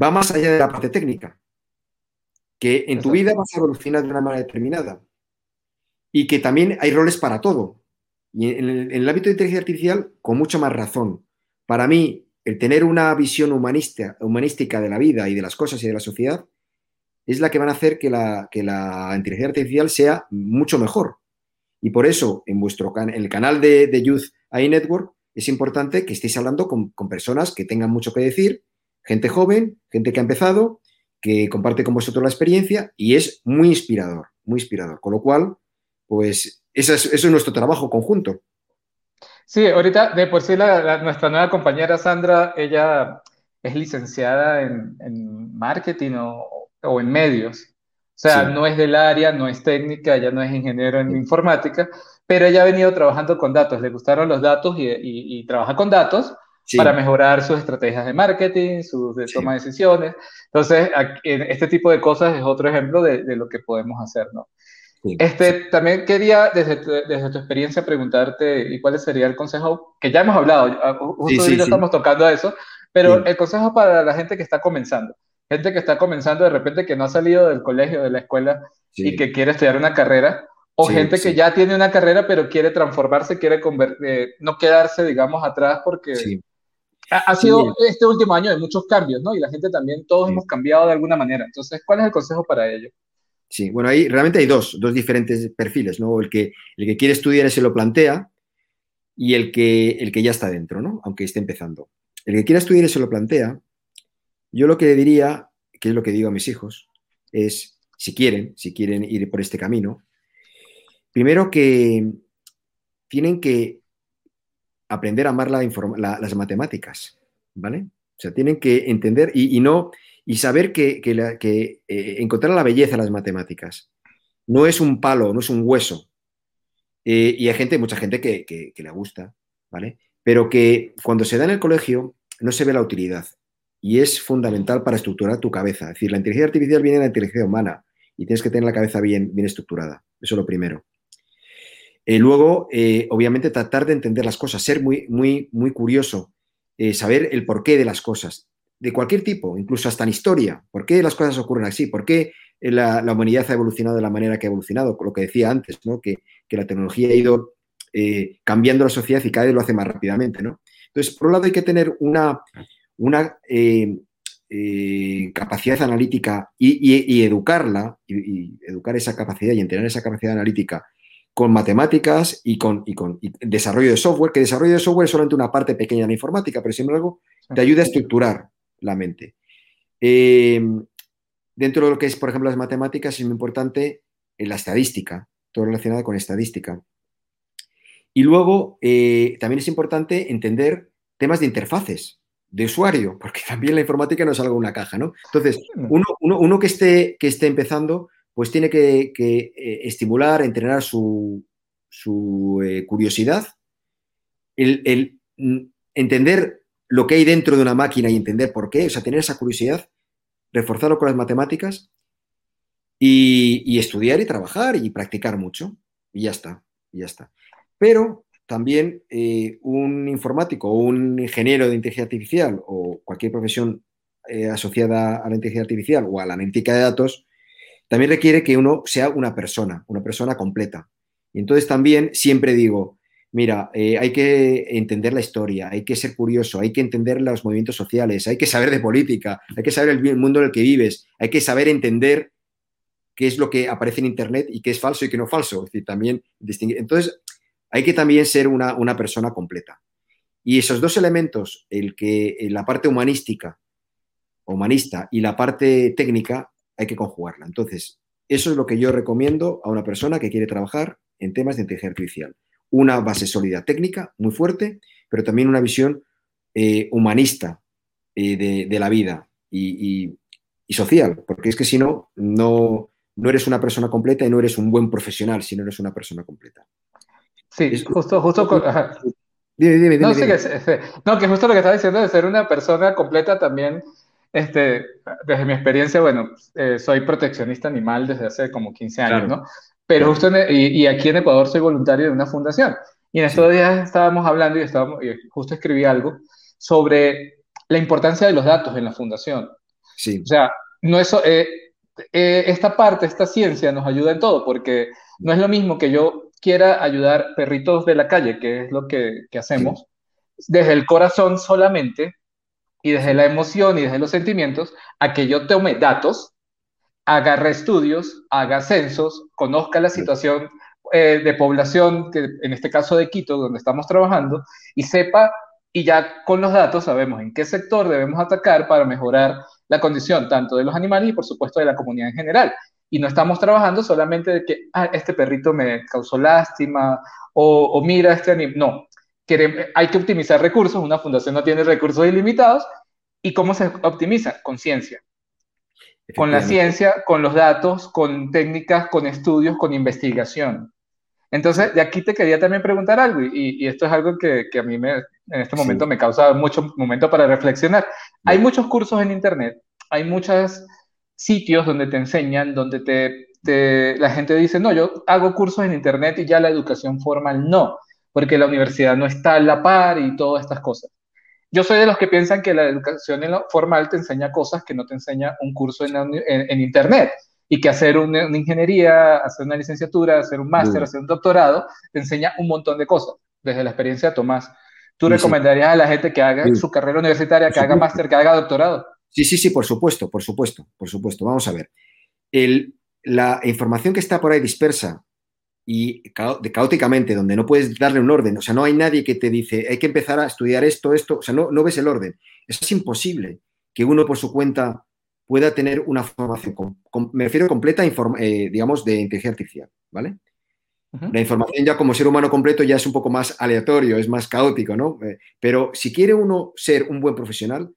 va más allá de la parte técnica. Que en tu vida vas a evolucionar de una manera determinada. Y que también hay roles para todo. Y en el, ámbito de inteligencia artificial, con mucha más razón. Para mí, el tener una visión humanista, humanística de la vida y de las cosas y de la sociedad es la que van a hacer que la, que la inteligencia artificial sea mucho mejor. Y por eso, en vuestro en el canal de, de Youth network es importante que estéis hablando con, personas que tengan mucho que decir, gente joven, gente que ha empezado, que comparte con vosotros la experiencia y es muy inspirador, muy inspirador. Con lo cual, pues eso es, nuestro trabajo conjunto. Sí, ahorita de por sí nuestra nueva compañera Sandra, ella es licenciada en, marketing o, en medios. O sea, no es del área, no es técnica, ella no es ingeniero en informática, pero ella ha venido trabajando con datos, le gustaron los datos y, trabaja con datos para mejorar sus estrategias de marketing, sus de toma de decisiones. Entonces, este tipo de cosas es otro ejemplo de, de lo que podemos hacer, ¿no? Este, también quería, desde tu, desde tu experiencia, preguntarte, ¿y cuál sería el consejo? Que ya hemos hablado, justo hoy estamos tocando a eso, pero el consejo para la gente que está comenzando, gente que está comenzando de repente que no ha salido del colegio, de la escuela y que quiere estudiar una carrera, o gente que ya tiene una carrera pero quiere transformarse, quiere eh, no quedarse, digamos, atrás porque ha, ha, sido este último año de muchos cambios, ¿no? Y la gente también, todos hemos cambiado de alguna manera. Entonces, ¿cuál es el consejo para ello? Sí, bueno, ahí realmente hay dos, dos diferentes perfiles, ¿no? El que, el que quiere estudiar se lo plantea y el que, el que ya está dentro, ¿no? Aunque esté empezando. El que quiera estudiar se lo plantea, yo lo que diría, que es lo que digo a mis hijos, es, si quieren, si quieren ir por este camino, primero que tienen que aprender a amar las matemáticas, ¿vale? O sea, tienen que entender y no y saber que, eh, encontrar la belleza en las matemáticas no es un palo, no es un hueso. Eh, y hay gente, mucha gente que, que, le gusta, ¿vale? Pero que cuando se da en el colegio no se ve la utilidad. Y es fundamental para estructurar tu cabeza. Es decir, la inteligencia artificial viene de la inteligencia humana y tienes que tener la cabeza bien, bien estructurada. Eso es lo primero. Eh, luego, obviamente, tratar de entender las cosas, ser muy, muy, muy curioso, saber el porqué de las cosas de cualquier tipo, incluso hasta en historia. ¿Por qué las cosas ocurren así? ¿Por qué la, humanidad ha evolucionado de la manera que ha evolucionado? Lo que decía antes, ¿no? que, la tecnología ha ido eh, cambiando la sociedad y cada vez lo hace más rápidamente. ¿no? Entonces, por un lado hay que tener una, una eh, eh, capacidad analítica y, educarla, y, educar esa capacidad y entrenar esa capacidad analítica con matemáticas y con, con desarrollo de software, que desarrollo de software es solamente una parte pequeña de la informática, pero sin embargo te ayuda a estructurar la mente. Eh, dentro de lo que es, por ejemplo, las matemáticas, es muy importante eh, la estadística, todo relacionado con estadística. Y luego eh, también es importante entender temas de interfaces, de usuario, porque también la informática no es algo una caja, ¿no? Entonces, uno, que, esté, que esté empezando, pues tiene que, estimular, entrenar su, curiosidad, el, mm, entender lo que hay dentro de una máquina y entender por qué, o sea, tener esa curiosidad, reforzarlo con las matemáticas y, estudiar y trabajar y practicar mucho. Y ya está, ya está. Pero también eh, un informático o un ingeniero de inteligencia artificial o cualquier profesión eh, asociada a la inteligencia artificial o a la analítica de datos, también requiere que uno sea una persona, una persona completa. Y entonces también siempre digo, mira, eh, hay que entender la historia, hay que ser curioso, hay que entender los movimientos sociales, hay que saber de política, hay que saber el mundo en el que vives, hay que saber entender qué es lo que aparece en Internet y qué es falso y qué no falso. Es decir, también. Entonces, hay que también ser una, persona completa. Y esos dos elementos, el que la parte humanística, humanista y la parte técnica, hay que conjugarla. Entonces, eso es lo que yo recomiendo a una persona que quiere trabajar en temas de inteligencia artificial una base sólida técnica muy fuerte, pero también una visión eh, humanista eh, de, la vida y, social, porque es que si no, no, no eres una persona completa y no eres un buen profesional si no eres una persona completa. Sí, justo, justo. Dime, dime, dime, no, que, no, que justo lo que estaba diciendo de ser una persona completa también, este, desde mi experiencia, bueno, eh, soy proteccionista animal desde hace como 15 años, ¿no? Pero justo e, y, aquí en Ecuador soy voluntario de una fundación. Y en estos días estábamos hablando y, estábamos, justo escribí algo sobre la importancia de los datos en la fundación. Sí. O sea, no eso, eh, eh, esta parte, esta ciencia nos ayuda en todo, porque no es lo mismo que yo quiera ayudar perritos de la calle, que es lo que, que hacemos, desde el corazón solamente y desde la emoción y desde los sentimientos, a que yo tome datos haga estudios, haga censos, conozca la situación eh, de población, que en este caso de Quito, donde estamos trabajando, y sepa, y ya con los datos sabemos en qué sector debemos atacar para mejorar la condición tanto de los animales y por supuesto de la comunidad en general. y no estamos trabajando solamente de que, ah, este perrito me causó lástima o, mira este animal. No, hay que optimizar recursos, una fundación no tiene recursos ilimitados. ¿Y cómo se optimiza? Con ciencia. Con la ciencia, con los datos, con técnicas, con estudios, con investigación. Entonces, de aquí te quería también preguntar algo, y, esto es algo que, a mí me, en este momento me causa mucho momento para reflexionar. Hay muchos cursos en Internet, hay muchos sitios donde te enseñan, donde te, la gente dice, no, yo hago cursos en Internet y ya la educación formal no, porque la universidad no está a la par y todas estas cosas. Yo soy de los que piensan que la educación formal te enseña cosas que no te enseña un curso en Internet y que hacer una, ingeniería, hacer una licenciatura, hacer un máster, hacer un doctorado, te enseña un montón de cosas, desde la experiencia de Tomás. ¿Tú recomendarías a la gente que haga su carrera universitaria, que haga máster, que haga doctorado? Sí, sí, sí, por supuesto, por supuesto, por supuesto. Vamos a ver. El, la información que está por ahí dispersa y caóticamente, donde no puedes darle un orden, o sea, no hay nadie que te dice, hay que empezar a estudiar esto, esto, o sea, no, no ves el orden. Eso es imposible que uno por su cuenta pueda tener una formación, me refiero completa, eh, digamos, de inteligencia artificial, ¿vale? La información ya como ser humano completo ya es un poco más aleatorio, es más caótico, ¿no? Eh, pero si quiere uno ser un buen profesional,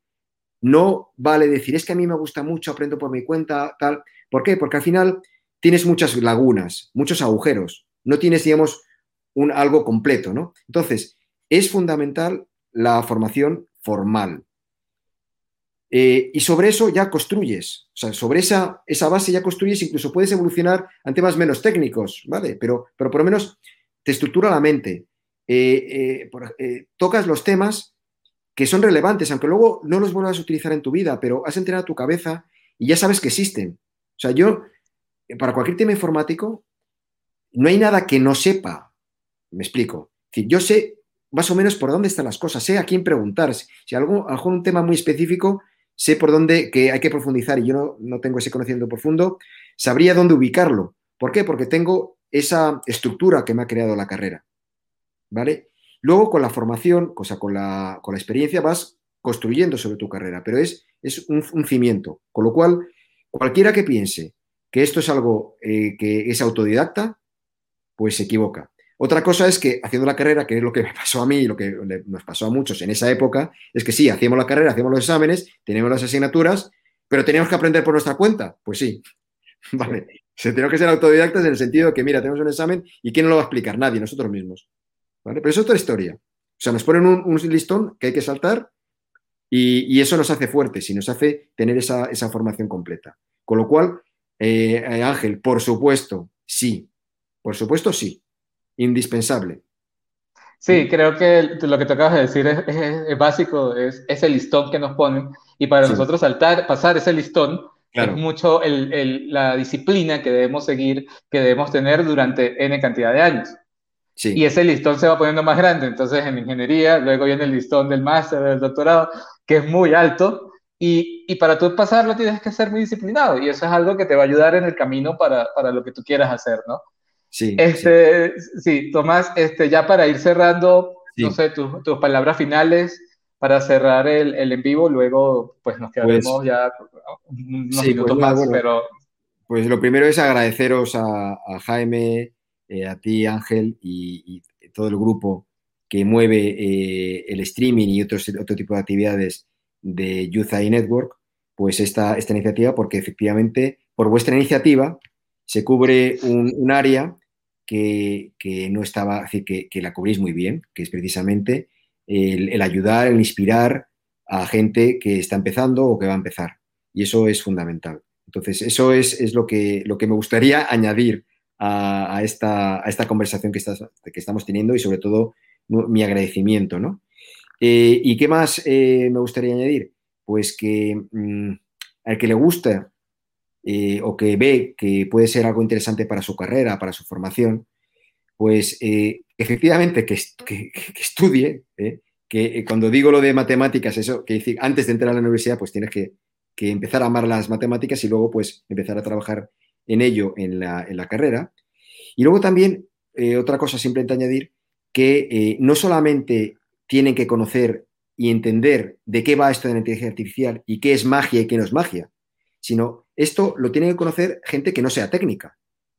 no vale decir, es que a mí me gusta mucho, aprendo por mi cuenta, tal. ¿Por qué? Porque al final tienes muchas lagunas, muchos agujeros, no tienes, digamos, un, algo completo, ¿no? Entonces, es fundamental la formación formal, eh, y sobre eso ya construyes, o sea, sobre esa, esa base ya construyes, incluso puedes evolucionar a temas menos técnicos, ¿vale? Pero, pero por lo menos te estructura la mente, eh, eh, tocas los temas que son relevantes, aunque luego no los vuelvas a utilizar en tu vida, pero has entrenado tu cabeza y ya sabes que existen. O sea, yo, para cualquier tema informático, no hay nada que no sepa, me explico. Yo sé más o menos por dónde están las cosas, sé a quién preguntar. Si algo, algún tema muy específico, sé por dónde que hay que profundizar y yo no, tengo ese conocimiento profundo, sabría dónde ubicarlo. ¿Por qué? Porque tengo esa estructura que me ha creado la carrera. ¿Vale? Luego con la formación, cosa con la, con la experiencia, vas construyendo sobre tu carrera, pero es, es un, cimiento. Con lo cual, cualquiera que piense que esto es algo eh, que es autodidacta, pues se equivoca. Otra cosa es que haciendo la carrera, que es lo que me pasó a mí y lo que nos pasó a muchos en esa época, es que sí, hacíamos la carrera, hacíamos los exámenes, teníamos las asignaturas, pero teníamos que aprender por nuestra cuenta. Pues sí, vale. Se tenemos que ser autodidactas en el sentido de que, mira, tenemos un examen y ¿quién nos lo va a explicar? Nadie, nosotros mismos. ¿Vale? Pero es otra historia. O sea, nos ponen un, listón que hay que saltar y, eso nos hace fuertes y nos hace tener esa, formación completa. Con lo cual, eh, Ángel, por supuesto, sí. Por supuesto, sí indispensable. Sí, creo que lo que te acabas de decir es, básico, es ese listón que nos ponen y para nosotros saltar, pasar ese listón es mucho la disciplina que debemos seguir, que debemos tener durante N cantidad de años. Sí. Y ese listón se va poniendo más grande, entonces en ingeniería, luego viene el listón del máster, del doctorado, que es muy alto, y, y, para tú pasarlo tienes que ser muy disciplinado, y eso es algo que te va a ayudar en el camino para, para lo que tú quieras hacer, ¿no? Sí, este, sí. Tomás, este, ya para ir cerrando, no sé, tus palabras finales para cerrar el, el, en vivo, luego pues nos quedaremos pues ya unos pues minutos más, pero... Pues lo primero es agradeceros a, Jaime, eh, a ti Ángel y, todo el grupo que mueve eh, el streaming y otros, otro tipo de actividades de Youth AI Network, pues esta, esta iniciativa, porque efectivamente por vuestra iniciativa se cubre un, área que, no estaba, que, que, la cubrís muy bien, que es precisamente el, ayudar, el inspirar a gente que está empezando o que va a empezar. Y eso es fundamental. Entonces, eso es, lo, que, lo que me gustaría añadir a, esta, esta, conversación que, que, estamos teniendo y sobre todo mi agradecimiento. ¿no? Eh, ¿Y qué más eh, me gustaría añadir? Pues que mm, al que le gusta eh, o que ve que puede ser algo interesante para su carrera, para su formación, pues efectivamente que, estudie, que cuando digo lo de matemáticas, eso, que decir, antes de entrar a la universidad, pues tienes que, empezar a amar las matemáticas y luego pues empezar a trabajar en ello en la, carrera. Y luego también, otra cosa simplemente añadir, que no solamente tienen que conocer y entender de qué va esto de la inteligencia artificial y qué es magia y qué no es magia, sino esto lo tiene que conocer gente que no sea técnica.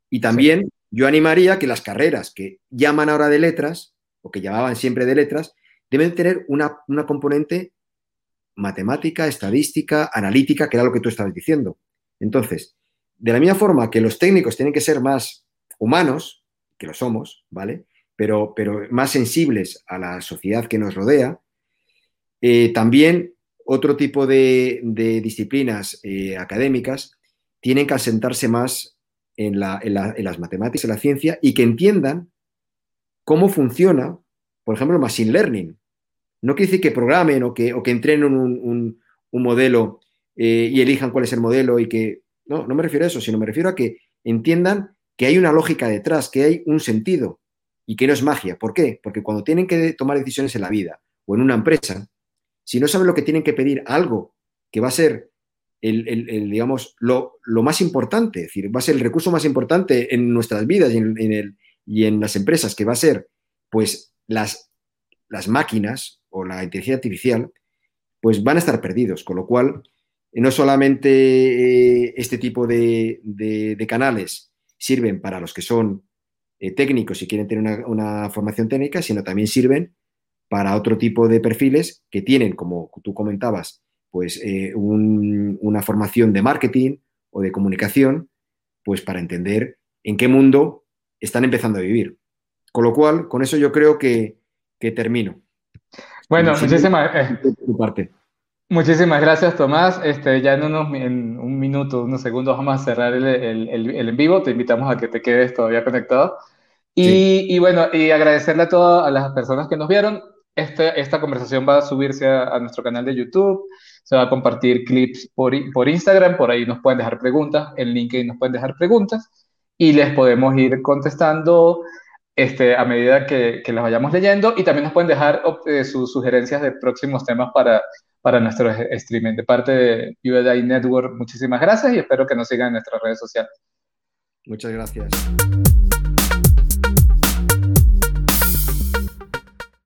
Y también yo animaría que las carreras que llaman ahora de letras, o que llamaban siempre de letras, deben tener una, una componente matemática, estadística, analítica, que era lo que tú estabas diciendo. Entonces, de la misma forma que los técnicos tienen que ser más humanos, que lo somos, ¿vale? Pero, pero más sensibles a la sociedad que nos rodea, eh, también otro tipo de, disciplinas eh, académicas tienen que asentarse más en, las matemáticas, en la ciencia, y que entiendan cómo funciona, por ejemplo, el machine learning. No quiere decir que programen o que, entrenen un, modelo eh, y elijan cuál es el modelo y que... No, no me refiero a eso, sino me refiero a que entiendan que hay una lógica detrás, que hay un sentido y que no es magia. ¿Por qué? Porque cuando tienen que tomar decisiones en la vida o en una empresa, si no saben lo que tienen que pedir, algo que va a ser el, digamos, lo, más importante, es decir, va a ser el recurso más importante en nuestras vidas y en, el, y en las empresas, que va a ser, pues, las, las máquinas o la inteligencia artificial, pues van a estar perdidos. Con lo cual, no solamente eh, este tipo de, canales sirven para los que son eh, técnicos y quieren tener una, formación técnica, sino también sirven para otro tipo de perfiles que tienen, como tú comentabas, pues eh, una formación de marketing o de comunicación, pues para entender en qué mundo están empezando a vivir. Con lo cual, con eso yo creo que, termino. Bueno, muchísimas, eh, muchísimas gracias, Tomás. Este, ya en, unos, en un minuto, unos segundos vamos a cerrar el, el, en vivo. Te invitamos a que te quedes todavía conectado. Y, y, bueno, y agradecerle a todas las personas que nos vieron. Este, esta conversación va a subirse a, nuestro canal de YouTube, se va a compartir clips por, por Instagram, por ahí nos pueden dejar preguntas, en LinkedIn nos pueden dejar preguntas y les podemos ir contestando este, a medida que, que las vayamos leyendo y también nos pueden dejar eh, sus sugerencias de próximos temas para, para nuestro streaming. De parte de UEDI Network, muchísimas gracias y espero que nos sigan en nuestras redes sociales. Muchas gracias.